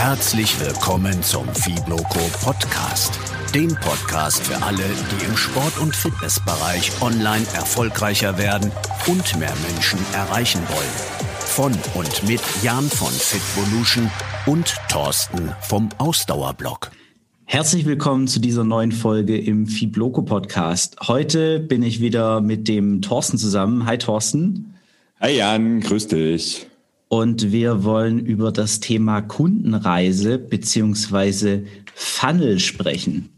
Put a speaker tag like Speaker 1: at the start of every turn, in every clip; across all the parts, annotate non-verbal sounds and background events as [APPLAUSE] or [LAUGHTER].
Speaker 1: Herzlich willkommen zum Fibloco Podcast. Dem Podcast für alle, die im Sport- und Fitnessbereich online erfolgreicher werden und mehr Menschen erreichen wollen. Von und mit Jan von Fitvolution und Thorsten vom Ausdauerblock.
Speaker 2: Herzlich willkommen zu dieser neuen Folge im Fibloco Podcast. Heute bin ich wieder mit dem Thorsten zusammen. Hi Thorsten.
Speaker 3: Hi Jan, grüß dich.
Speaker 2: Und wir wollen über das Thema Kundenreise beziehungsweise Funnel sprechen.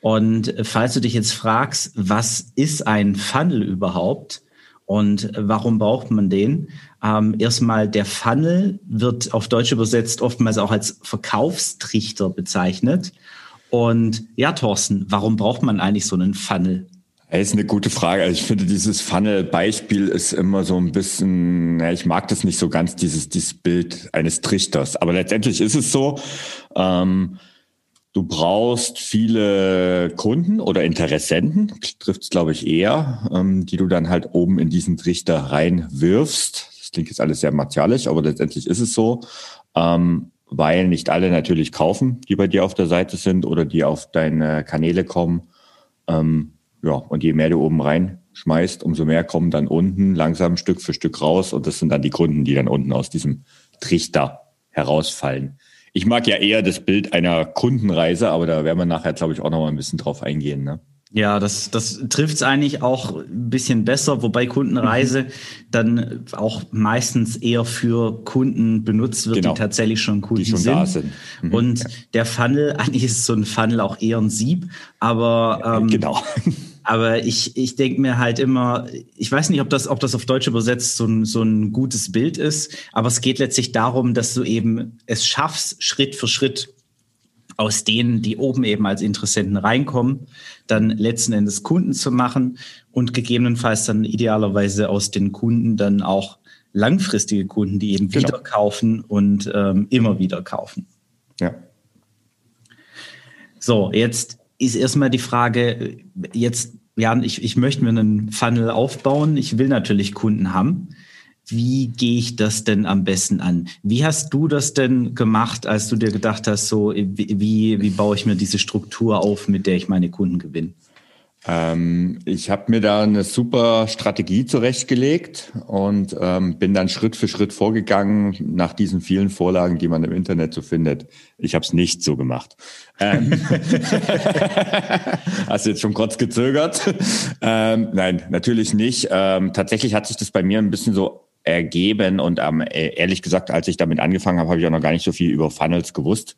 Speaker 2: Und falls du dich jetzt fragst, was ist ein Funnel überhaupt und warum braucht man den? Ähm, erstmal der Funnel wird auf Deutsch übersetzt oftmals auch als Verkaufstrichter bezeichnet. Und ja, Thorsten, warum braucht man eigentlich so einen Funnel?
Speaker 3: Das ist eine gute Frage. Also ich finde, dieses Funnel-Beispiel ist immer so ein bisschen, ja, ich mag das nicht so ganz, dieses, dieses Bild eines Trichters. Aber letztendlich ist es so, ähm, du brauchst viele Kunden oder Interessenten, trifft es glaube ich eher, ähm, die du dann halt oben in diesen Trichter reinwirfst. Das klingt jetzt alles sehr martialisch, aber letztendlich ist es so. Ähm, weil nicht alle natürlich kaufen, die bei dir auf der Seite sind oder die auf deine Kanäle kommen. Ähm, ja, und je mehr du oben reinschmeißt, umso mehr kommen dann unten langsam Stück für Stück raus. Und das sind dann die Kunden, die dann unten aus diesem Trichter herausfallen. Ich mag ja eher das Bild einer Kundenreise, aber da werden wir nachher, glaube ich, auch noch mal ein bisschen drauf eingehen. Ne?
Speaker 2: Ja, das, das trifft es eigentlich auch ein bisschen besser, wobei Kundenreise mhm. dann auch meistens eher für Kunden benutzt wird, genau. die tatsächlich schon Kunden die schon sind. Da sind. Mhm. Und ja. der Funnel, [LAUGHS] eigentlich ist so ein Funnel auch eher ein Sieb, aber ähm, genau. Aber ich, ich denke mir halt immer, ich weiß nicht, ob das, ob das auf Deutsch übersetzt so ein, so ein gutes Bild ist, aber es geht letztlich darum, dass du eben es schaffst, Schritt für Schritt aus denen, die oben eben als Interessenten reinkommen, dann letzten Endes Kunden zu machen und gegebenenfalls dann idealerweise aus den Kunden dann auch langfristige Kunden, die eben genau. wieder kaufen und ähm, immer wieder kaufen.
Speaker 3: Ja.
Speaker 2: So, jetzt ist erstmal die Frage, jetzt, ja, ich, ich möchte mir einen Funnel aufbauen. Ich will natürlich Kunden haben. Wie gehe ich das denn am besten an? Wie hast du das denn gemacht, als du dir gedacht hast, so wie, wie baue ich mir diese Struktur auf, mit der ich meine Kunden gewinne?
Speaker 3: Ähm, ich habe mir da eine super Strategie zurechtgelegt und ähm, bin dann Schritt für Schritt vorgegangen nach diesen vielen Vorlagen, die man im Internet so findet. Ich habe es nicht so gemacht. Ähm, [LAUGHS] Hast du jetzt schon kurz gezögert? Ähm, nein, natürlich nicht. Ähm, tatsächlich hat sich das bei mir ein bisschen so ergeben und ähm, ehrlich gesagt, als ich damit angefangen habe, habe ich auch noch gar nicht so viel über Funnels gewusst.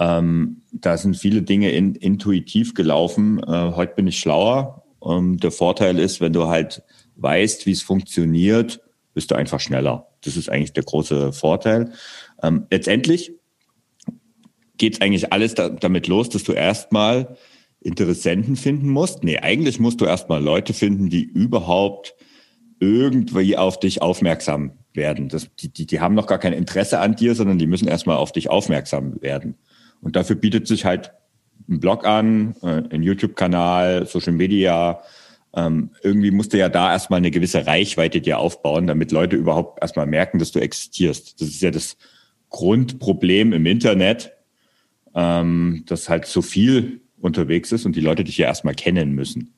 Speaker 3: Ähm, da sind viele Dinge in, intuitiv gelaufen. Äh, heute bin ich schlauer. Ähm, der Vorteil ist, wenn du halt weißt, wie es funktioniert, bist du einfach schneller. Das ist eigentlich der große Vorteil. Ähm, letztendlich geht eigentlich alles da, damit los, dass du erstmal Interessenten finden musst. Nee, eigentlich musst du erstmal Leute finden, die überhaupt irgendwie auf dich aufmerksam werden. Das, die, die, die haben noch gar kein Interesse an dir, sondern die müssen erstmal auf dich aufmerksam werden. Und dafür bietet sich halt ein Blog an, äh, ein YouTube-Kanal, Social Media. Ähm, irgendwie musst du ja da erstmal eine gewisse Reichweite dir aufbauen, damit Leute überhaupt erstmal merken, dass du existierst. Das ist ja das Grundproblem im Internet, ähm, dass halt so viel unterwegs ist und die Leute dich ja erstmal kennen müssen.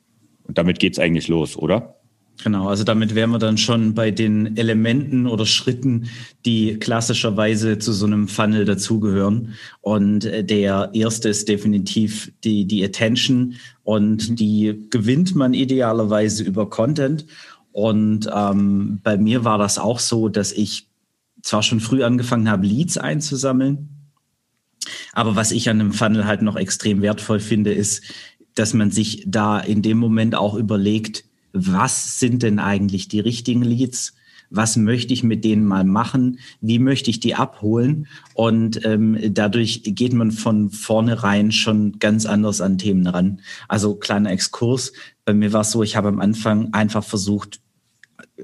Speaker 3: Und damit geht's eigentlich los, oder?
Speaker 2: Genau, also damit wären wir dann schon bei den Elementen oder Schritten, die klassischerweise zu so einem Funnel dazugehören. Und äh, der erste ist definitiv die, die Attention und mhm. die gewinnt man idealerweise über Content. Und ähm, bei mir war das auch so, dass ich zwar schon früh angefangen habe, Leads einzusammeln, aber was ich an einem Funnel halt noch extrem wertvoll finde, ist, dass man sich da in dem Moment auch überlegt, was sind denn eigentlich die richtigen Leads? Was möchte ich mit denen mal machen? Wie möchte ich die abholen? Und ähm, dadurch geht man von vornherein schon ganz anders an Themen ran. Also kleiner Exkurs. Bei mir war es so, ich habe am Anfang einfach versucht,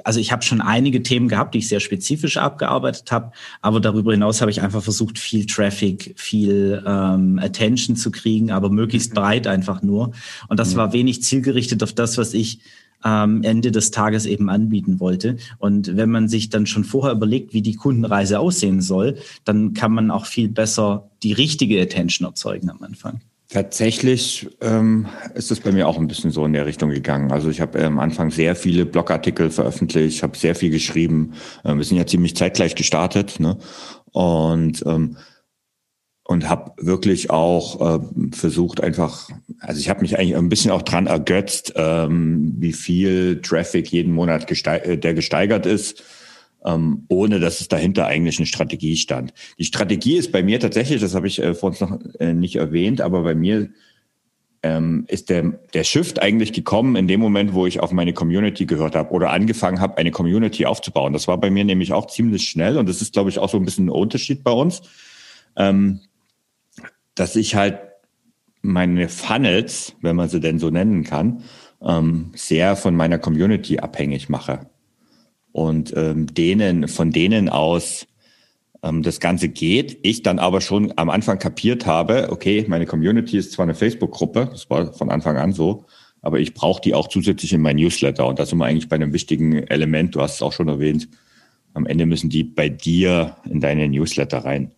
Speaker 2: also ich habe schon einige Themen gehabt, die ich sehr spezifisch abgearbeitet habe, aber darüber hinaus habe ich einfach versucht, viel Traffic, viel ähm, Attention zu kriegen, aber möglichst mhm. breit einfach nur. Und das war wenig zielgerichtet auf das, was ich ähm, Ende des Tages eben anbieten wollte. Und wenn man sich dann schon vorher überlegt, wie die Kundenreise aussehen soll, dann kann man auch viel besser die richtige Attention erzeugen am Anfang.
Speaker 3: Tatsächlich ähm, ist es bei mir auch ein bisschen so in der Richtung gegangen. Also ich habe äh, am Anfang sehr viele Blogartikel veröffentlicht, habe sehr viel geschrieben. Äh, wir sind ja ziemlich zeitgleich gestartet ne? und ähm, und habe wirklich auch äh, versucht einfach, also ich habe mich eigentlich ein bisschen auch dran ergötzt, ähm, wie viel Traffic jeden Monat gesteig äh, der gesteigert ist ähm, ohne dass es dahinter eigentlich eine Strategie stand. Die Strategie ist bei mir tatsächlich, das habe ich äh, vor uns noch äh, nicht erwähnt, aber bei mir ähm, ist der, der Shift eigentlich gekommen in dem Moment, wo ich auf meine Community gehört habe oder angefangen habe, eine Community aufzubauen. Das war bei mir nämlich auch ziemlich schnell und das ist, glaube ich, auch so ein bisschen ein Unterschied bei uns, ähm, dass ich halt meine Funnels, wenn man sie denn so nennen kann, ähm, sehr von meiner Community abhängig mache und ähm, denen, von denen aus ähm, das Ganze geht. Ich dann aber schon am Anfang kapiert habe, okay, meine Community ist zwar eine Facebook-Gruppe, das war von Anfang an so, aber ich brauche die auch zusätzlich in mein Newsletter. Und da sind wir eigentlich bei einem wichtigen Element, du hast es auch schon erwähnt, am Ende müssen die bei dir in deine Newsletter rein.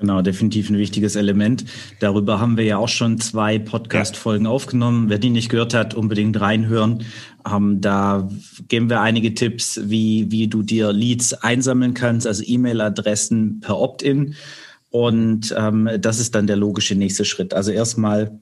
Speaker 2: Genau, definitiv ein wichtiges Element. Darüber haben wir ja auch schon zwei Podcast-Folgen ja. aufgenommen. Wer die nicht gehört hat, unbedingt reinhören. Ähm, da geben wir einige Tipps, wie, wie du dir Leads einsammeln kannst, also E-Mail-Adressen per Opt-in. Und ähm, das ist dann der logische nächste Schritt. Also erstmal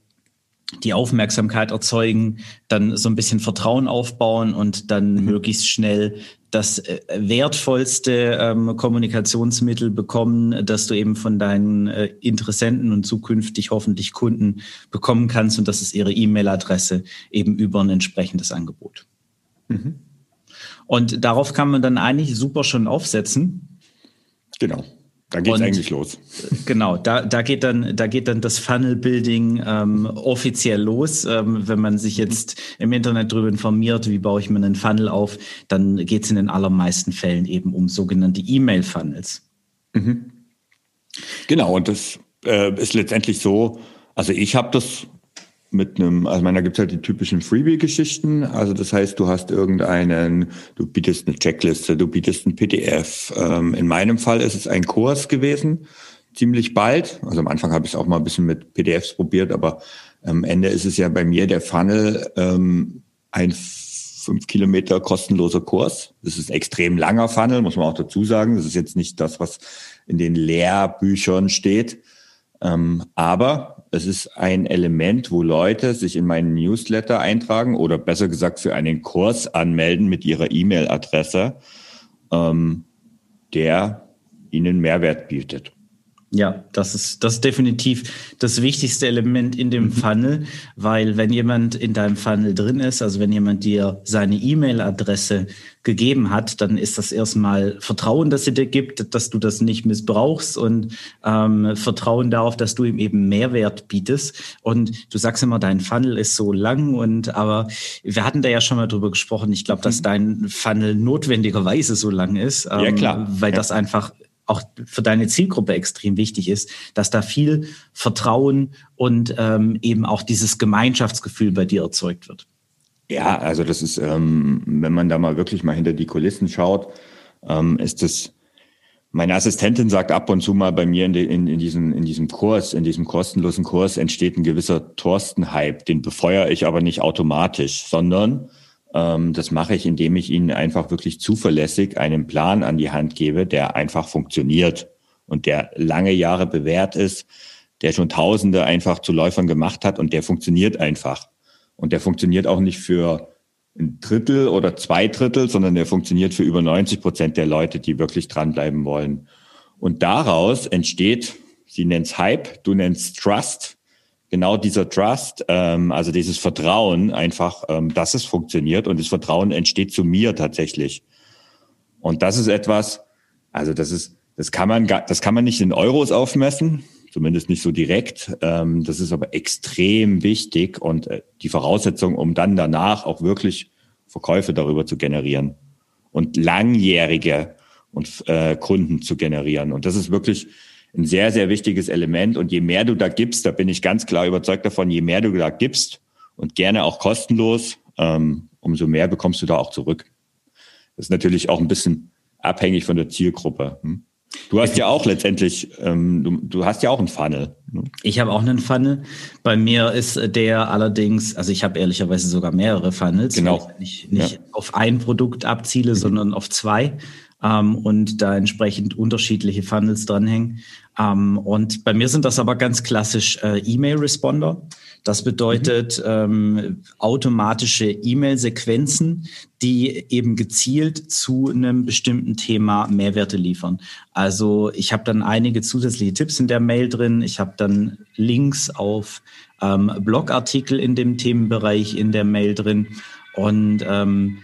Speaker 2: die Aufmerksamkeit erzeugen, dann so ein bisschen Vertrauen aufbauen und dann mhm. möglichst schnell das äh, wertvollste ähm, Kommunikationsmittel bekommen, das du eben von deinen äh, Interessenten und zukünftig hoffentlich Kunden bekommen kannst. Und das ist ihre E-Mail-Adresse eben über ein entsprechendes Angebot. Mhm. Und darauf kann man dann eigentlich super schon aufsetzen.
Speaker 3: Genau. Da geht es eigentlich los.
Speaker 2: Genau, da, da, geht dann, da geht dann das Funnel-Building ähm, offiziell los. Ähm, wenn man sich jetzt im Internet darüber informiert, wie baue ich mir einen Funnel auf, dann geht es in den allermeisten Fällen eben um sogenannte E-Mail-Funnels.
Speaker 3: Mhm. Genau, und das äh, ist letztendlich so, also ich habe das mit einem, also meiner gibt es halt die typischen Freebie-Geschichten. Also das heißt, du hast irgendeinen, du bietest eine Checkliste, du bietest ein PDF. Ähm, in meinem Fall ist es ein Kurs gewesen, ziemlich bald. Also am Anfang habe ich es auch mal ein bisschen mit PDFs probiert, aber am Ende ist es ja bei mir der Funnel ähm, ein fünf Kilometer kostenloser Kurs. Das ist ein extrem langer Funnel, muss man auch dazu sagen. Das ist jetzt nicht das, was in den Lehrbüchern steht. Ähm, aber es ist ein Element, wo Leute sich in meinen Newsletter eintragen oder besser gesagt für einen Kurs anmelden mit ihrer E-Mail-Adresse, ähm, der ihnen Mehrwert bietet.
Speaker 2: Ja, das ist, das ist definitiv das wichtigste Element in dem mhm. Funnel, weil wenn jemand in deinem Funnel drin ist, also wenn jemand dir seine E-Mail-Adresse gegeben hat, dann ist das erstmal Vertrauen, das sie dir gibt, dass du das nicht missbrauchst und ähm, Vertrauen darauf, dass du ihm eben Mehrwert bietest. Und du sagst immer, dein Funnel ist so lang und aber wir hatten da ja schon mal drüber gesprochen. Ich glaube, dass mhm. dein Funnel notwendigerweise so lang ist,
Speaker 3: ähm, ja, klar.
Speaker 2: weil
Speaker 3: ja.
Speaker 2: das einfach auch für deine Zielgruppe extrem wichtig ist, dass da viel Vertrauen und ähm, eben auch dieses Gemeinschaftsgefühl bei dir erzeugt wird.
Speaker 3: Ja, also das ist, ähm, wenn man da mal wirklich mal hinter die Kulissen schaut, ähm, ist das, meine Assistentin sagt ab und zu mal bei mir in, de, in, in, diesem, in diesem Kurs, in diesem kostenlosen Kurs entsteht ein gewisser Thorsten-Hype, den befeuere ich aber nicht automatisch, sondern das mache ich, indem ich Ihnen einfach wirklich zuverlässig einen Plan an die Hand gebe, der einfach funktioniert und der lange Jahre bewährt ist, der schon Tausende einfach zu Läufern gemacht hat und der funktioniert einfach. Und der funktioniert auch nicht für ein Drittel oder zwei Drittel, sondern der funktioniert für über 90 Prozent der Leute, die wirklich dranbleiben wollen. Und daraus entsteht, sie nennt's Hype, du nennst Trust, genau dieser Trust, ähm, also dieses Vertrauen einfach, ähm, dass es funktioniert und das Vertrauen entsteht zu mir tatsächlich. Und das ist etwas, also das ist, das kann man, das kann man nicht in Euros aufmessen, zumindest nicht so direkt. Ähm, das ist aber extrem wichtig und äh, die Voraussetzung, um dann danach auch wirklich Verkäufe darüber zu generieren und langjährige und äh, Kunden zu generieren. Und das ist wirklich ein sehr, sehr wichtiges Element. Und je mehr du da gibst, da bin ich ganz klar überzeugt davon, je mehr du da gibst und gerne auch kostenlos, ähm, umso mehr bekommst du da auch zurück. Das ist natürlich auch ein bisschen abhängig von der Zielgruppe. Hm? Du hast ja auch letztendlich, ähm, du, du hast ja auch einen Funnel.
Speaker 2: Ne? Ich habe auch einen Funnel. Bei mir ist der allerdings, also ich habe ehrlicherweise sogar mehrere Funnels,
Speaker 3: genau.
Speaker 2: weil ich nicht, nicht ja. auf ein Produkt abziele, mhm. sondern auf zwei ähm, und da entsprechend unterschiedliche Funnels dranhängen. Ähm, und bei mir sind das aber ganz klassisch äh, E-Mail-Responder. Das bedeutet mhm. ähm, automatische E-Mail-Sequenzen, die eben gezielt zu einem bestimmten Thema Mehrwerte liefern. Also ich habe dann einige zusätzliche Tipps in der Mail drin. Ich habe dann Links auf ähm, Blogartikel in dem Themenbereich in der Mail drin. Und ähm,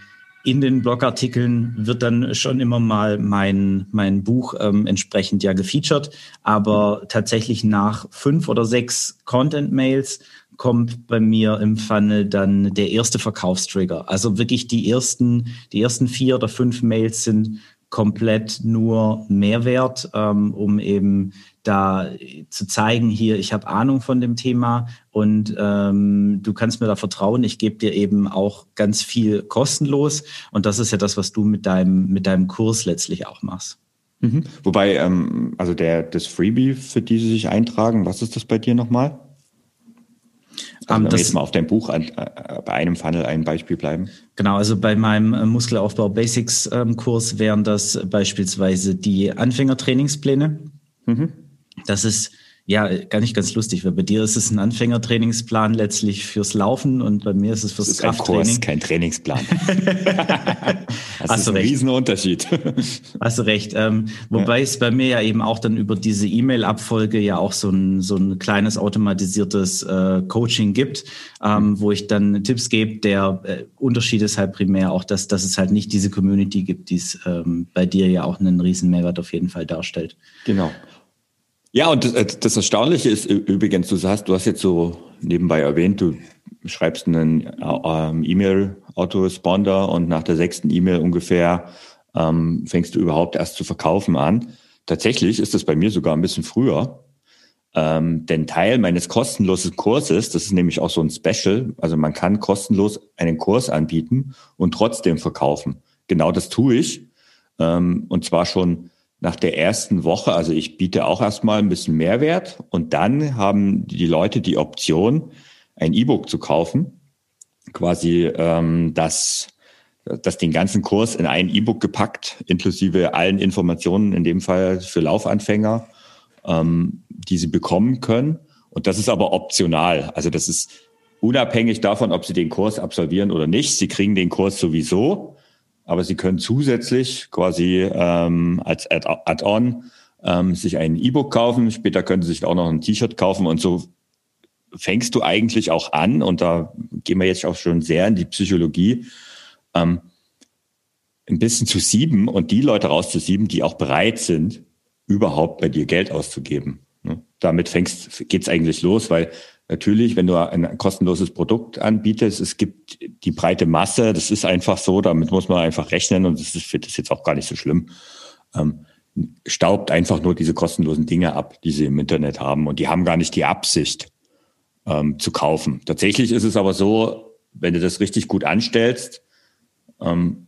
Speaker 2: in den Blogartikeln wird dann schon immer mal mein, mein Buch ähm, entsprechend ja gefeatured. Aber tatsächlich nach fünf oder sechs Content-Mails kommt bei mir im Funnel dann der erste Verkaufstrigger. Also wirklich die ersten, die ersten vier oder fünf Mails sind komplett nur Mehrwert, ähm, um eben da zu zeigen, hier, ich habe Ahnung von dem Thema und ähm, du kannst mir da vertrauen. Ich gebe dir eben auch ganz viel kostenlos. Und das ist ja das, was du mit deinem, mit deinem Kurs letztlich auch machst.
Speaker 3: Mhm. Wobei, ähm, also der, das Freebie, für die sie sich eintragen, was ist das bei dir nochmal? Also um, wenn wir jetzt mal auf dein Buch an, äh, bei einem Funnel ein Beispiel bleiben.
Speaker 2: Genau, also bei meinem äh, Muskelaufbau Basics ähm, Kurs wären das beispielsweise die Anfängertrainingspläne. Mhm. Das ist ja, gar nicht ganz lustig, weil bei dir ist es ein Anfängertrainingsplan letztlich fürs Laufen und bei mir ist es fürs das ist Krafttraining. Ein Kurs,
Speaker 3: kein Trainingsplan. [LAUGHS] das Hast ist ein Riesenunterschied. [LAUGHS]
Speaker 2: Hast du recht. Ähm, wobei ja. es bei mir ja eben auch dann über diese E-Mail-Abfolge ja auch so ein, so ein kleines automatisiertes äh, Coaching gibt, ähm, mhm. wo ich dann Tipps gebe. Der äh, Unterschied ist halt primär auch, dass, dass es halt nicht diese Community gibt, die es ähm, bei dir ja auch einen riesen Mehrwert auf jeden Fall darstellt.
Speaker 3: Genau. Ja, und das, äh, das Erstaunliche ist übrigens, du hast, du hast jetzt so nebenbei erwähnt, du schreibst einen ähm, E-Mail-Autoresponder und nach der sechsten E-Mail ungefähr ähm, fängst du überhaupt erst zu verkaufen an. Tatsächlich ist das bei mir sogar ein bisschen früher. Ähm, denn Teil meines kostenlosen Kurses, das ist nämlich auch so ein Special, also man kann kostenlos einen Kurs anbieten und trotzdem verkaufen. Genau das tue ich. Ähm, und zwar schon nach der ersten Woche, also ich biete auch erstmal ein bisschen Mehrwert und dann haben die Leute die Option, ein E-Book zu kaufen, quasi ähm, das, das den ganzen Kurs in ein E-Book gepackt, inklusive allen Informationen, in dem Fall für Laufanfänger, ähm, die sie bekommen können. Und das ist aber optional. Also das ist unabhängig davon, ob sie den Kurs absolvieren oder nicht. Sie kriegen den Kurs sowieso aber Sie können zusätzlich quasi ähm, als Add-on ähm, sich ein E-Book kaufen. Später können Sie sich auch noch ein T-Shirt kaufen und so fängst du eigentlich auch an, und da gehen wir jetzt auch schon sehr in die Psychologie, ähm, ein bisschen zu sieben und die Leute rauszusieben, die auch bereit sind, überhaupt bei dir Geld auszugeben. Ne? Damit fängst, geht's eigentlich los, weil Natürlich, wenn du ein kostenloses Produkt anbietest, es gibt die breite Masse, das ist einfach so, damit muss man einfach rechnen und das ist, für das jetzt auch gar nicht so schlimm. Ähm, staubt einfach nur diese kostenlosen Dinge ab, die sie im Internet haben und die haben gar nicht die Absicht ähm, zu kaufen. Tatsächlich ist es aber so, wenn du das richtig gut anstellst, ähm,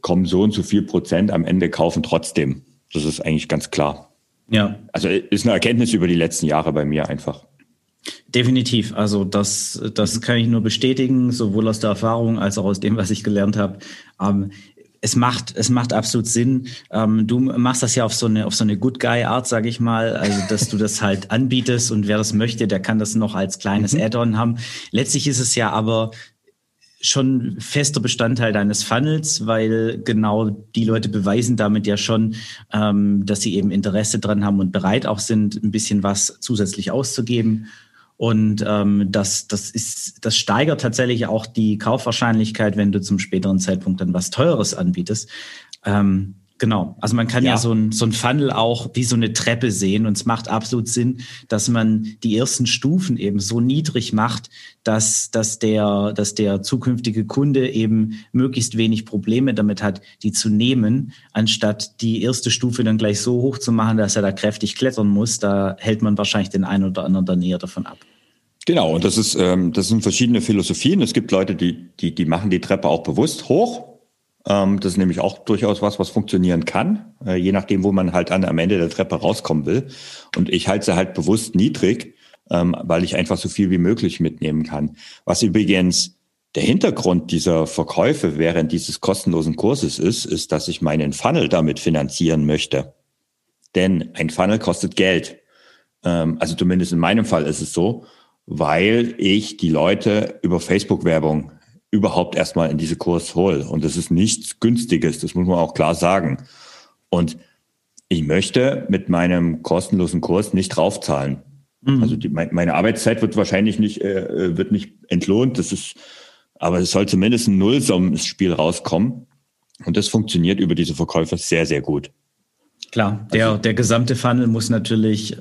Speaker 3: kommen so und so viel Prozent am Ende kaufen trotzdem. Das ist eigentlich ganz klar. Ja. Also ist eine Erkenntnis über die letzten Jahre bei mir einfach.
Speaker 2: Definitiv. Also das, das kann ich nur bestätigen, sowohl aus der Erfahrung als auch aus dem, was ich gelernt habe. Ähm, es macht, es macht absolut Sinn. Ähm, du machst das ja auf so eine, auf so eine Good Guy Art, sage ich mal, also dass du das halt [LAUGHS] anbietest und wer das möchte, der kann das noch als kleines mhm. Add-on haben. Letztlich ist es ja aber schon fester Bestandteil deines Funnels, weil genau die Leute beweisen damit ja schon, ähm, dass sie eben Interesse dran haben und bereit auch sind, ein bisschen was zusätzlich auszugeben. Und ähm, das, das, ist, das steigert tatsächlich auch die Kaufwahrscheinlichkeit, wenn du zum späteren Zeitpunkt dann was Teures anbietest. Ähm, Genau. Also man kann ja, ja so, ein, so ein Funnel auch wie so eine Treppe sehen und es macht absolut Sinn, dass man die ersten Stufen eben so niedrig macht, dass, dass, der, dass der zukünftige Kunde eben möglichst wenig Probleme damit hat, die zu nehmen, anstatt die erste Stufe dann gleich so hoch zu machen, dass er da kräftig klettern muss. Da hält man wahrscheinlich den einen oder anderen dann eher davon ab.
Speaker 3: Genau, und das ist, ähm, das sind verschiedene Philosophien. Es gibt Leute, die, die, die machen die Treppe auch bewusst hoch. Ähm, das ist nämlich auch durchaus was, was funktionieren kann, äh, je nachdem, wo man halt an, am Ende der Treppe rauskommen will. Und ich halte sie halt bewusst niedrig, ähm, weil ich einfach so viel wie möglich mitnehmen kann. Was übrigens der Hintergrund dieser Verkäufe während dieses kostenlosen Kurses ist, ist, dass ich meinen Funnel damit finanzieren möchte. Denn ein Funnel kostet Geld. Ähm, also zumindest in meinem Fall ist es so, weil ich die Leute über Facebook-Werbung überhaupt erstmal in diese Kurs hole. Und das ist nichts Günstiges, das muss man auch klar sagen. Und ich möchte mit meinem kostenlosen Kurs nicht draufzahlen. Mhm. Also die, meine Arbeitszeit wird wahrscheinlich nicht, äh, wird nicht entlohnt. Das ist aber es soll zumindest ein Nullsummenspiel rauskommen. Und das funktioniert über diese Verkäufe sehr, sehr gut.
Speaker 2: Klar, der, also, der gesamte Funnel muss natürlich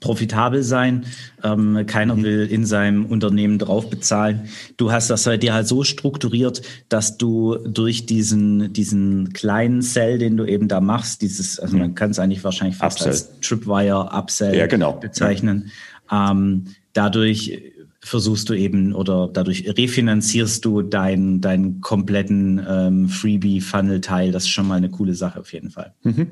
Speaker 2: profitabel sein. Ähm, keiner mhm. will in seinem Unternehmen drauf bezahlen. Du hast das bei dir halt so strukturiert, dass du durch diesen, diesen kleinen Sell, den du eben da machst, dieses, also mhm. man kann es eigentlich wahrscheinlich fast Upsell. als Tripwire Upsell
Speaker 3: ja, genau.
Speaker 2: bezeichnen. Ja. Ähm, dadurch versuchst du eben oder dadurch refinanzierst du deinen deinen kompletten ähm, Freebie-Funnel-Teil. Das ist schon mal eine coole Sache auf jeden Fall. Mhm.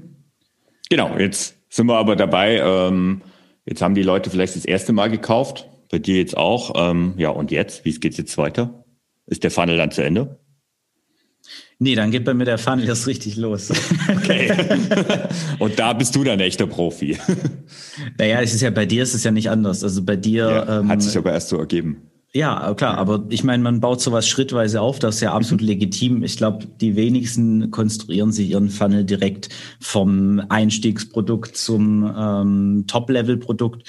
Speaker 3: Genau, jetzt sind wir aber dabei. Ähm, jetzt haben die Leute vielleicht das erste Mal gekauft, bei dir jetzt auch. Ähm, ja, und jetzt? Wie geht's jetzt weiter? Ist der Funnel dann zu Ende?
Speaker 2: Nee, dann geht bei mir der Funnel erst richtig los. [LAUGHS]
Speaker 3: Okay. [LAUGHS] Und da bist du dann echter Profi.
Speaker 2: Naja, es ist ja bei dir ist es ja nicht anders. Also bei dir.
Speaker 3: Ja, ähm, hat sich aber erst so ergeben.
Speaker 2: Ja, klar, aber ich meine, man baut sowas schrittweise auf, das ist ja absolut mhm. legitim. Ich glaube, die wenigsten konstruieren sich ihren Funnel direkt vom Einstiegsprodukt zum ähm, Top-Level-Produkt.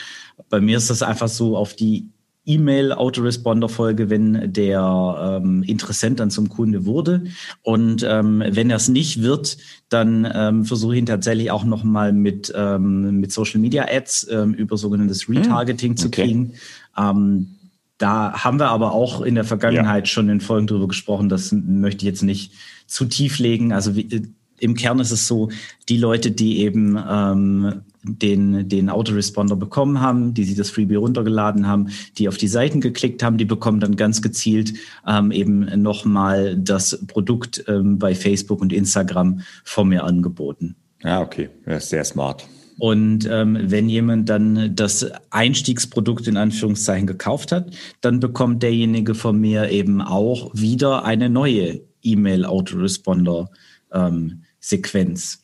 Speaker 2: Bei mir ist das einfach so auf die E-Mail-Autoresponder-Folge, wenn der ähm, Interessent dann zum Kunde wurde. Und ähm, wenn er es nicht wird, dann ähm, versuche ich ihn tatsächlich auch nochmal mit, ähm, mit Social Media Ads ähm, über sogenanntes hm, Retargeting okay. zu kriegen. Ähm, da haben wir aber auch in der Vergangenheit ja. schon in Folgen drüber gesprochen. Das möchte ich jetzt nicht zu tief legen. Also wie, im Kern ist es so, die Leute, die eben ähm, den, den Autoresponder bekommen haben, die sich das Freebie runtergeladen haben, die auf die Seiten geklickt haben, die bekommen dann ganz gezielt ähm, eben nochmal das Produkt ähm, bei Facebook und Instagram von mir angeboten.
Speaker 3: Ja, okay. Das ist sehr smart.
Speaker 2: Und ähm, wenn jemand dann das Einstiegsprodukt in Anführungszeichen gekauft hat, dann bekommt derjenige von mir eben auch wieder eine neue E-Mail-Autoresponder-Sequenz.
Speaker 3: Ähm,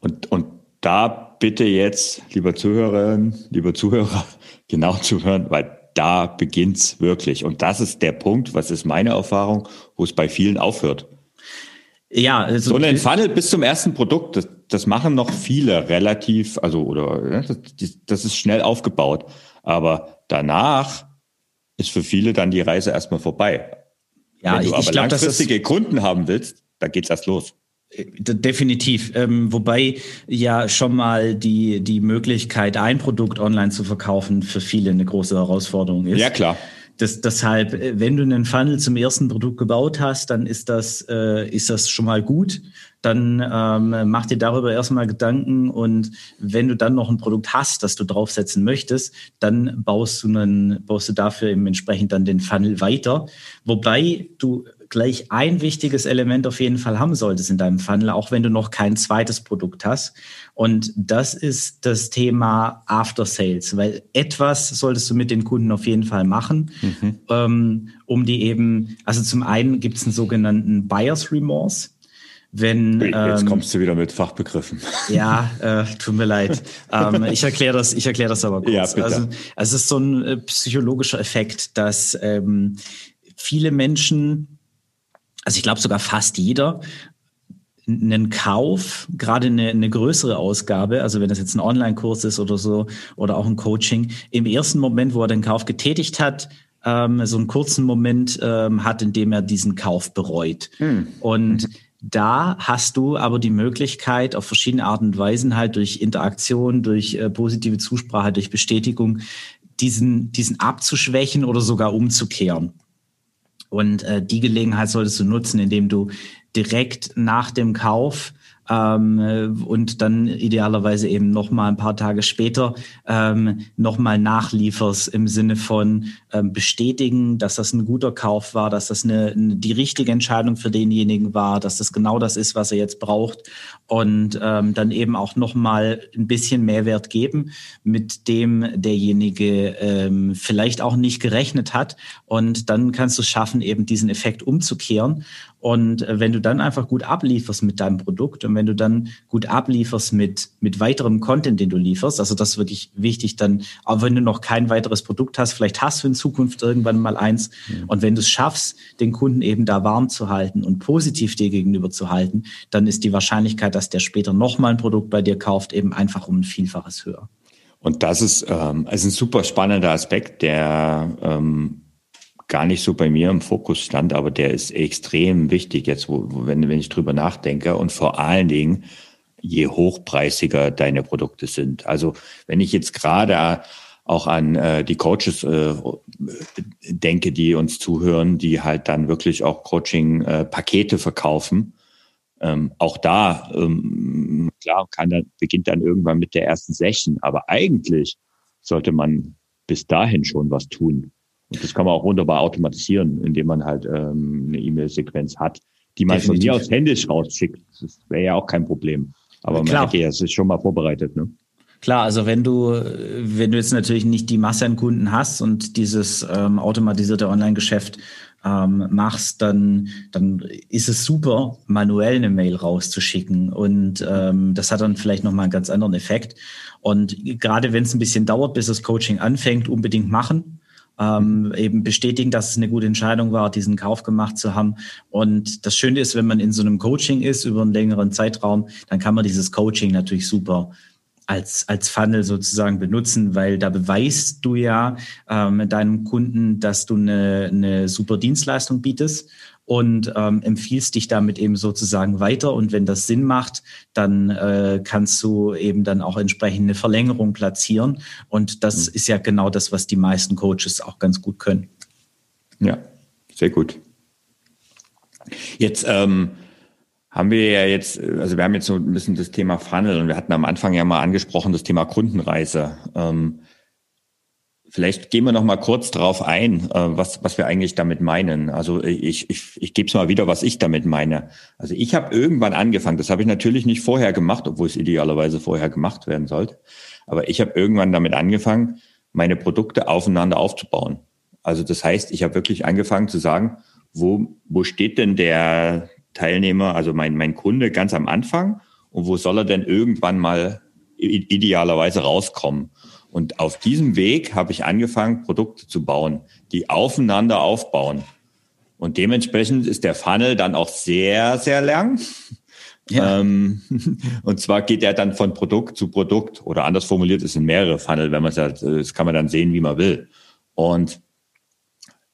Speaker 3: und, und da bitte jetzt, lieber Zuhörerinnen, lieber Zuhörer, [LAUGHS] genau zuhören, weil da beginnt's wirklich. Und das ist der Punkt, was ist meine Erfahrung, wo es bei vielen aufhört. Ja, also so ein Funnel bis zum ersten Produkt, das, das machen noch viele relativ, also oder das, das ist schnell aufgebaut. Aber danach ist für viele dann die Reise erstmal vorbei. Ja, Wenn du ich, aber ich glaub, langfristige Kunden haben willst, da geht's erst los.
Speaker 2: Definitiv. Ähm, wobei ja schon mal die, die Möglichkeit, ein Produkt online zu verkaufen, für viele eine große Herausforderung ist.
Speaker 3: Ja, klar.
Speaker 2: Das, deshalb, äh, wenn du einen Funnel zum ersten Produkt gebaut hast, dann ist das, äh, ist das schon mal gut. Dann ähm, mach dir darüber erstmal Gedanken und wenn du dann noch ein Produkt hast, das du draufsetzen möchtest, dann baust du, einen, baust du dafür eben entsprechend dann den Funnel weiter. Wobei du gleich ein wichtiges Element auf jeden Fall haben solltest in deinem Funnel, auch wenn du noch kein zweites Produkt hast. Und das ist das Thema After Sales, weil etwas solltest du mit den Kunden auf jeden Fall machen, mhm. ähm, um die eben, also zum einen gibt es einen sogenannten Buyer's Remorse. Wenn,
Speaker 3: Jetzt ähm, kommst du wieder mit Fachbegriffen. [LAUGHS]
Speaker 2: Ja, äh, tut mir leid. ähm, ich erkläre das, ich erkläre das aber kurz. Ja, bitte. Also, es ist so ein äh, psychologischer Effekt, dass ähm, viele Menschen also ich glaube sogar fast jeder, einen Kauf, gerade eine, eine größere Ausgabe, also wenn das jetzt ein Online-Kurs ist oder so oder auch ein Coaching, im ersten Moment, wo er den Kauf getätigt hat, ähm, so einen kurzen Moment ähm, hat, in dem er diesen Kauf bereut. Hm. Und da hast du aber die Möglichkeit, auf verschiedene Arten und Weisen halt durch Interaktion, durch äh, positive Zusprache, durch Bestätigung, diesen, diesen abzuschwächen oder sogar umzukehren. Und äh, die Gelegenheit solltest du nutzen, indem du direkt nach dem Kauf ähm, und dann idealerweise eben nochmal ein paar Tage später ähm, nochmal nachlieferst im Sinne von ähm, bestätigen, dass das ein guter Kauf war, dass das eine, die richtige Entscheidung für denjenigen war, dass das genau das ist, was er jetzt braucht. Und ähm, dann eben auch nochmal ein bisschen Mehrwert geben, mit dem derjenige ähm, vielleicht auch nicht gerechnet hat. Und dann kannst du es schaffen, eben diesen Effekt umzukehren und äh, wenn du dann einfach gut ablieferst mit deinem Produkt und wenn du dann gut ablieferst mit, mit weiterem Content, den du lieferst, also das ist wirklich wichtig, dann, auch wenn du noch kein weiteres Produkt hast, vielleicht hast du in Zukunft irgendwann mal eins. Mhm. Und wenn du es schaffst, den Kunden eben da warm zu halten und positiv dir gegenüber zu halten, dann ist die Wahrscheinlichkeit, dass der später nochmal ein Produkt bei dir kauft, eben einfach um ein Vielfaches höher.
Speaker 3: Und das ist, ähm, ist ein super spannender Aspekt, der ähm, gar nicht so bei mir im Fokus stand, aber der ist extrem wichtig jetzt, wo, wenn, wenn ich drüber nachdenke und vor allen Dingen, je hochpreisiger deine Produkte sind. Also wenn ich jetzt gerade auch an äh, die Coaches äh, denke, die uns zuhören, die halt dann wirklich auch Coaching-Pakete äh, verkaufen. Ähm, auch da, ähm, klar, kann dann, beginnt dann irgendwann mit der ersten Session, aber eigentlich sollte man bis dahin schon was tun. Und das kann man auch wunderbar automatisieren, indem man halt ähm, eine E-Mail-Sequenz hat, die man von mir aus händisch rausschickt. Das wäre ja auch kein Problem. Aber man hätte ja es schon mal vorbereitet. Ne?
Speaker 2: Klar, also wenn du, wenn du jetzt natürlich nicht die Masse an Kunden hast und dieses ähm, automatisierte Online-Geschäft ähm, machst, dann, dann ist es super, manuell eine Mail rauszuschicken. Und ähm, das hat dann vielleicht nochmal einen ganz anderen Effekt. Und gerade wenn es ein bisschen dauert, bis das Coaching anfängt, unbedingt machen ähm, eben bestätigen, dass es eine gute Entscheidung war, diesen Kauf gemacht zu haben. Und das Schöne ist, wenn man in so einem Coaching ist über einen längeren Zeitraum, dann kann man dieses Coaching natürlich super als, als Funnel sozusagen benutzen, weil da beweist du ja ähm, deinem Kunden, dass du eine, eine super Dienstleistung bietest und ähm, empfiehlst dich damit eben sozusagen weiter. Und wenn das Sinn macht, dann äh, kannst du eben dann auch entsprechend eine Verlängerung platzieren. Und das mhm. ist ja genau das, was die meisten Coaches auch ganz gut können.
Speaker 3: Ja, sehr gut. Jetzt ähm, haben wir ja jetzt, also wir haben jetzt so ein bisschen das Thema Funnel und wir hatten am Anfang ja mal angesprochen das Thema Kundenreise. Ähm, Vielleicht gehen wir noch mal kurz drauf ein, äh, was, was wir eigentlich damit meinen. Also ich, ich, ich gebe es mal wieder, was ich damit meine. Also ich habe irgendwann angefangen, das habe ich natürlich nicht vorher gemacht, obwohl es idealerweise vorher gemacht werden sollte. Aber ich habe irgendwann damit angefangen, meine Produkte aufeinander aufzubauen. Also das heißt, ich habe wirklich angefangen zu sagen, wo, wo steht denn der Teilnehmer, also mein, mein Kunde ganz am Anfang und wo soll er denn irgendwann mal idealerweise rauskommen? Und auf diesem Weg habe ich angefangen, Produkte zu bauen, die aufeinander aufbauen. Und dementsprechend ist der Funnel dann auch sehr, sehr lang. Ja. Ähm, [LAUGHS] und zwar geht er dann von Produkt zu Produkt oder anders formuliert, es sind mehrere Funnel, wenn man es halt, das kann man dann sehen, wie man will. Und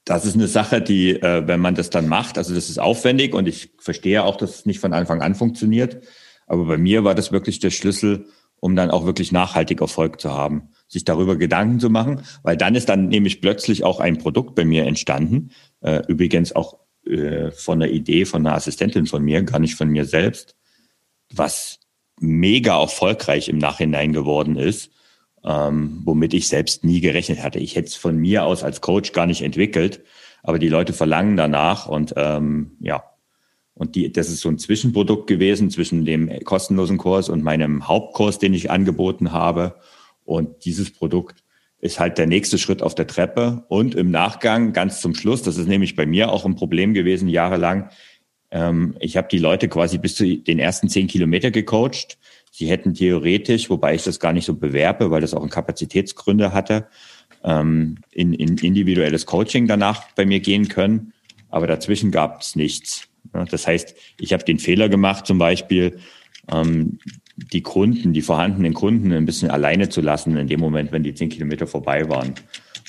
Speaker 3: das ist eine Sache, die, äh, wenn man das dann macht, also das ist aufwendig und ich verstehe auch, dass es nicht von Anfang an funktioniert. Aber bei mir war das wirklich der Schlüssel, um dann auch wirklich nachhaltig Erfolg zu haben sich darüber Gedanken zu machen, weil dann ist dann nämlich plötzlich auch ein Produkt bei mir entstanden. Äh, übrigens auch äh, von der Idee von einer Assistentin von mir, gar nicht von mir selbst, was mega erfolgreich im Nachhinein geworden ist, ähm, womit ich selbst nie gerechnet hatte. Ich hätte es von mir aus als Coach gar nicht entwickelt, aber die Leute verlangen danach und ähm, ja, und die, das ist so ein Zwischenprodukt gewesen zwischen dem kostenlosen Kurs und meinem Hauptkurs, den ich angeboten habe. Und dieses Produkt ist halt der nächste Schritt auf der Treppe. Und im Nachgang, ganz zum Schluss, das ist nämlich bei mir auch ein Problem gewesen, jahrelang. Ähm, ich habe die Leute quasi bis zu den ersten zehn Kilometer gecoacht. Sie hätten theoretisch, wobei ich das gar nicht so bewerbe, weil das auch in Kapazitätsgründe hatte, ähm, in, in individuelles Coaching danach bei mir gehen können. Aber dazwischen gab es nichts. Das heißt, ich habe den Fehler gemacht, zum Beispiel, ähm, die Kunden, die vorhandenen Kunden ein bisschen alleine zu lassen in dem Moment, wenn die zehn Kilometer vorbei waren.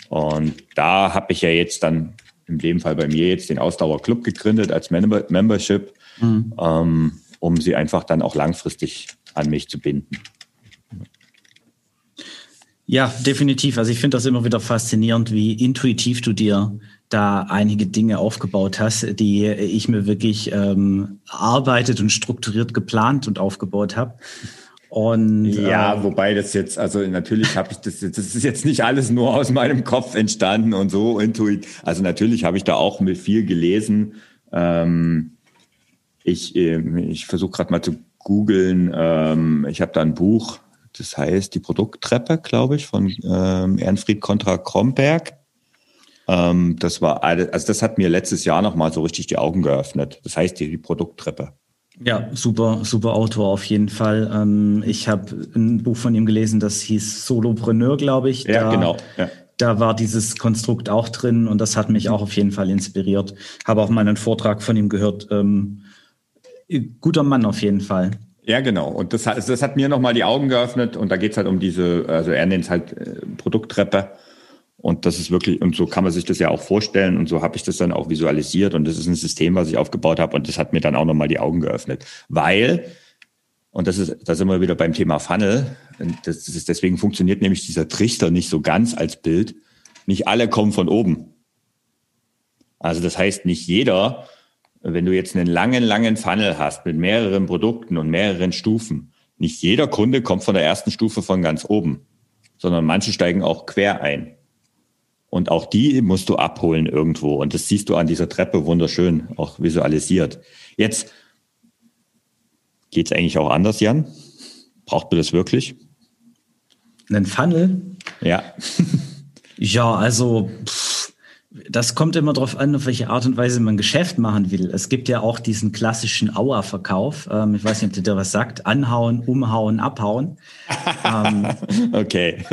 Speaker 3: Und da habe ich ja jetzt dann in dem Fall bei mir jetzt den Ausdauerclub gegründet als Member Membership, mhm. ähm, um sie einfach dann auch langfristig an mich zu binden.
Speaker 2: Ja, definitiv. Also ich finde das immer wieder faszinierend, wie intuitiv du dir da einige Dinge aufgebaut hast, die ich mir wirklich ähm, arbeitet und strukturiert geplant und aufgebaut habe.
Speaker 3: Und ja, äh, wobei das jetzt, also natürlich habe ich das jetzt, das ist jetzt nicht alles nur aus meinem Kopf entstanden und so intuit. Also natürlich habe ich da auch mit viel gelesen. Ähm, ich äh, ich versuche gerade mal zu googeln. Ähm, ich habe da ein Buch, das heißt die Produkttreppe, glaube ich, von ähm, Ernfried Kontra Kromberg. Ähm, das war also das hat mir letztes Jahr nochmal so richtig die Augen geöffnet. Das heißt die, die Produkttreppe.
Speaker 2: Ja, super, super Autor auf jeden Fall. Ähm, ich habe ein Buch von ihm gelesen, das hieß Solopreneur, glaube ich.
Speaker 3: Ja, da, genau. Ja.
Speaker 2: Da war dieses Konstrukt auch drin und das hat mich auch auf jeden Fall inspiriert. Habe auch mal einen Vortrag von ihm gehört. Ähm, guter Mann auf jeden Fall.
Speaker 3: Ja, genau. Und das, das hat mir nochmal die Augen geöffnet und da geht's halt um diese, also er nennt es halt äh, Produkttreppe. Und das ist wirklich, und so kann man sich das ja auch vorstellen und so habe ich das dann auch visualisiert und das ist ein System, was ich aufgebaut habe und das hat mir dann auch nochmal die Augen geöffnet. Weil, und das ist, da sind wir wieder beim Thema Funnel, das ist, deswegen funktioniert nämlich dieser Trichter nicht so ganz als Bild. Nicht alle kommen von oben. Also das heißt, nicht jeder, wenn du jetzt einen langen, langen Funnel hast mit mehreren Produkten und mehreren Stufen, nicht jeder Kunde kommt von der ersten Stufe von ganz oben, sondern manche steigen auch quer ein. Und auch die musst du abholen irgendwo. Und das siehst du an dieser Treppe wunderschön, auch visualisiert. Jetzt geht's eigentlich auch anders, Jan? Braucht man das wirklich?
Speaker 2: Einen Funnel?
Speaker 3: Ja. [LAUGHS]
Speaker 2: ja, also pff, das kommt immer darauf an, auf welche Art und Weise man Geschäft machen will. Es gibt ja auch diesen klassischen Auer-Verkauf. Ähm, ich weiß nicht, ob dir was sagt. Anhauen, umhauen, abhauen.
Speaker 3: ähm, [LAUGHS] okay.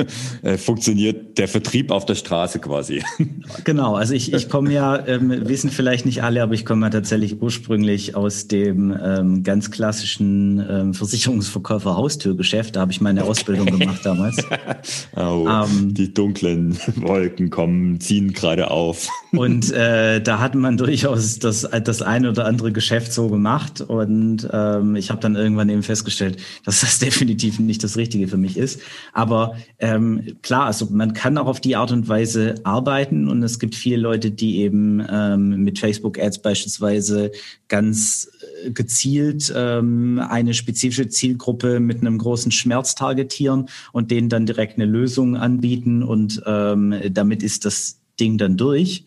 Speaker 3: Äh, funktioniert der Vertrieb auf der Straße quasi. [LAUGHS]
Speaker 2: genau. Also ich, ich komme ja, ähm, wissen vielleicht nicht alle, aber ich komme ja tatsächlich ursprünglich aus dem ähm, ganz klassischen ähm, Versicherungsverkäufer Haustürgeschäft. Da habe ich meine Ausbildung okay. gemacht damals. [LAUGHS]
Speaker 3: oh, die dunklen Wolken kommen, ziehen gerade auf auf. [LAUGHS]
Speaker 2: Und äh, da hat man durchaus das, das eine oder andere Geschäft so gemacht. Und ähm, ich habe dann irgendwann eben festgestellt, dass das [LAUGHS] definitiv nicht das Richtige für mich ist. Aber ähm, klar, also man kann auch auf die Art und Weise arbeiten. Und es gibt viele Leute, die eben ähm, mit Facebook-Ads beispielsweise ganz äh, gezielt ähm, eine spezifische Zielgruppe mit einem großen Schmerz targetieren und denen dann direkt eine Lösung anbieten. Und ähm, damit ist das Ding dann durch.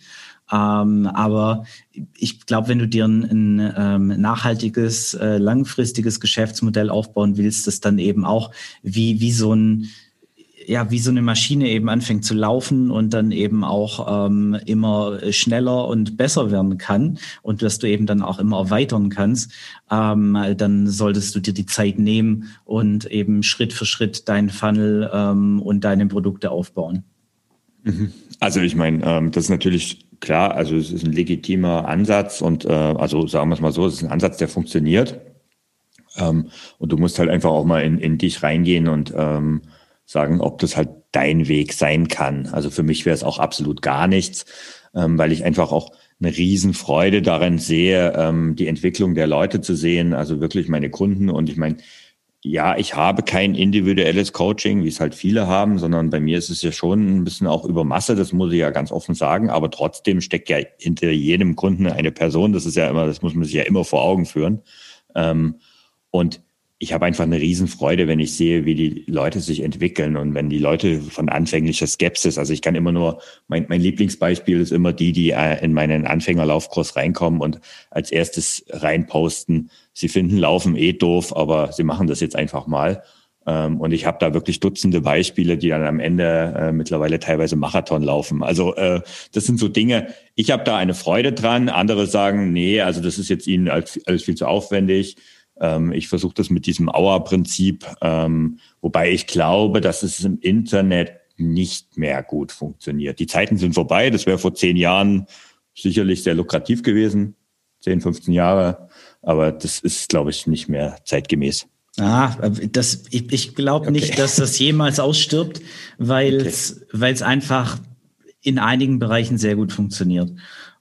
Speaker 2: Ähm, aber ich glaube, wenn du dir ein, ein ähm, nachhaltiges, äh, langfristiges Geschäftsmodell aufbauen willst, das dann eben auch wie, wie so ein ja, wie so eine Maschine eben anfängt zu laufen und dann eben auch ähm, immer schneller und besser werden kann und dass du eben dann auch immer erweitern kannst, ähm, dann solltest du dir die Zeit nehmen und eben Schritt für Schritt deinen Funnel ähm, und deine Produkte aufbauen.
Speaker 3: Mhm. Also ich meine, ähm, das ist natürlich klar, also es ist ein legitimer Ansatz und äh, also sagen wir es mal so, es ist ein Ansatz, der funktioniert. Ähm, und du musst halt einfach auch mal in, in dich reingehen und ähm, sagen, ob das halt dein Weg sein kann. Also für mich wäre es auch absolut gar nichts, ähm, weil ich einfach auch eine Riesenfreude darin sehe, ähm, die Entwicklung der Leute zu sehen, also wirklich meine Kunden. Und ich meine, ja, ich habe kein individuelles Coaching, wie es halt viele haben, sondern bei mir ist es ja schon ein bisschen auch über Masse, das muss ich ja ganz offen sagen, aber trotzdem steckt ja hinter jedem Kunden eine Person, das ist ja immer, das muss man sich ja immer vor Augen führen. Ähm, und ich habe einfach eine Riesenfreude, wenn ich sehe, wie die Leute sich entwickeln und wenn die Leute von anfänglicher Skepsis, also ich kann immer nur, mein, mein Lieblingsbeispiel ist immer die, die äh, in meinen Anfängerlaufkurs reinkommen und als erstes reinposten, sie finden Laufen eh doof, aber sie machen das jetzt einfach mal. Ähm, und ich habe da wirklich Dutzende Beispiele, die dann am Ende äh, mittlerweile teilweise Marathon laufen. Also äh, das sind so Dinge, ich habe da eine Freude dran. Andere sagen, nee, also das ist jetzt ihnen alles, alles viel zu aufwendig. Ähm, ich versuche das mit diesem Auer-Prinzip, ähm, wobei ich glaube, dass es im Internet nicht mehr gut funktioniert. Die Zeiten sind vorbei. Das wäre vor zehn Jahren sicherlich sehr lukrativ gewesen. 10, 15 Jahre. Aber das ist, glaube ich, nicht mehr zeitgemäß.
Speaker 2: Ah, das, ich, ich glaube okay. nicht, dass das jemals ausstirbt, weil es okay. einfach in einigen Bereichen sehr gut funktioniert.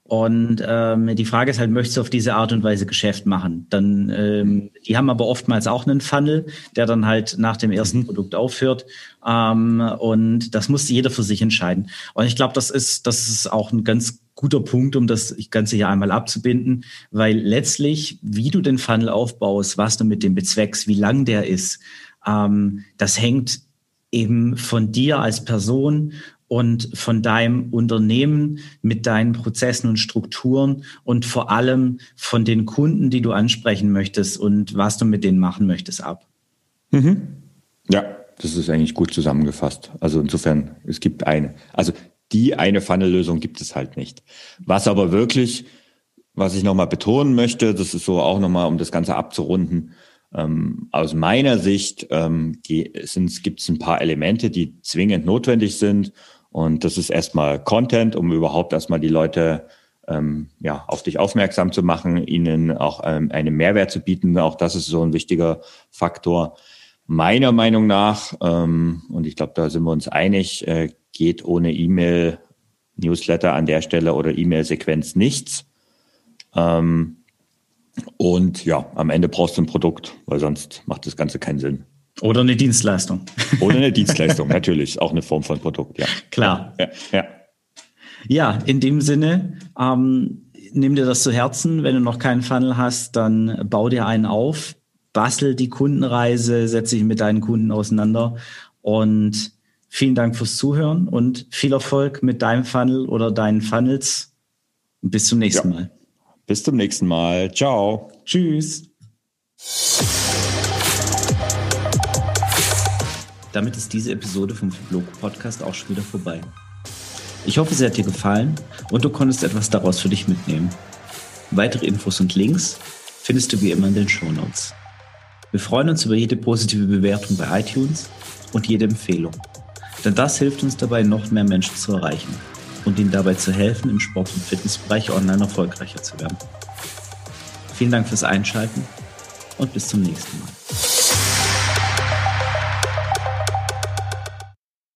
Speaker 2: Und ähm, die Frage ist halt, möchtest du auf diese Art und Weise Geschäft machen? Dann, ähm, die haben aber oftmals auch einen Funnel, der dann halt nach dem ersten mhm. Produkt aufhört. Ähm, und das muss jeder für sich entscheiden. Und ich glaube, das ist, das ist auch ein ganz guter Punkt, um das Ganze hier einmal abzubinden, weil letztlich, wie du den Funnel aufbaust, was du mit dem bezweckst, wie lang der ist, ähm, das hängt eben von dir als Person und von deinem Unternehmen mit deinen Prozessen und Strukturen und vor allem von den Kunden, die du ansprechen möchtest und was du mit denen machen möchtest, ab.
Speaker 3: Mhm. Ja, das ist eigentlich gut zusammengefasst. Also insofern, es gibt eine, also die eine Funnel-Lösung gibt es halt nicht. Was aber wirklich, was ich nochmal betonen möchte, das ist so auch nochmal, um das Ganze abzurunden, ähm, aus meiner Sicht ähm, gibt es ein paar Elemente, die zwingend notwendig sind und das ist erstmal Content, um überhaupt erstmal die Leute ähm, ja, auf dich aufmerksam zu machen, ihnen auch ähm, einen Mehrwert zu bieten. Auch das ist so ein wichtiger Faktor. Meiner Meinung nach, ähm, und ich glaube, da sind wir uns einig, äh, geht ohne E-Mail, Newsletter an der Stelle oder E-Mail-Sequenz nichts. Ähm, und ja, am Ende brauchst du ein Produkt, weil sonst macht das Ganze keinen Sinn.
Speaker 2: Oder eine Dienstleistung. [LAUGHS]
Speaker 3: Oder eine Dienstleistung, [LAUGHS] natürlich. Auch eine Form von Produkt, ja.
Speaker 2: Klar. Ja, ja. ja in dem Sinne, ähm, nimm dir das zu Herzen. Wenn du noch keinen Funnel hast, dann bau dir einen auf, bastel die Kundenreise, setze dich mit deinen Kunden auseinander und vielen Dank fürs Zuhören und viel Erfolg mit deinem Funnel oder deinen Funnels. Bis zum nächsten ja. Mal.
Speaker 3: Bis zum nächsten Mal. Ciao.
Speaker 2: Tschüss. Damit ist diese Episode vom Blog Podcast auch schon wieder vorbei. Ich hoffe, sie hat dir gefallen und du konntest etwas daraus für dich mitnehmen. Weitere Infos und Links findest du wie immer in den Show Notes. Wir freuen uns über jede positive Bewertung bei iTunes und jede Empfehlung. Denn das hilft uns dabei, noch mehr Menschen zu erreichen und ihnen dabei zu helfen, im Sport- und Fitnessbereich online erfolgreicher zu werden. Vielen Dank fürs Einschalten und bis zum nächsten Mal.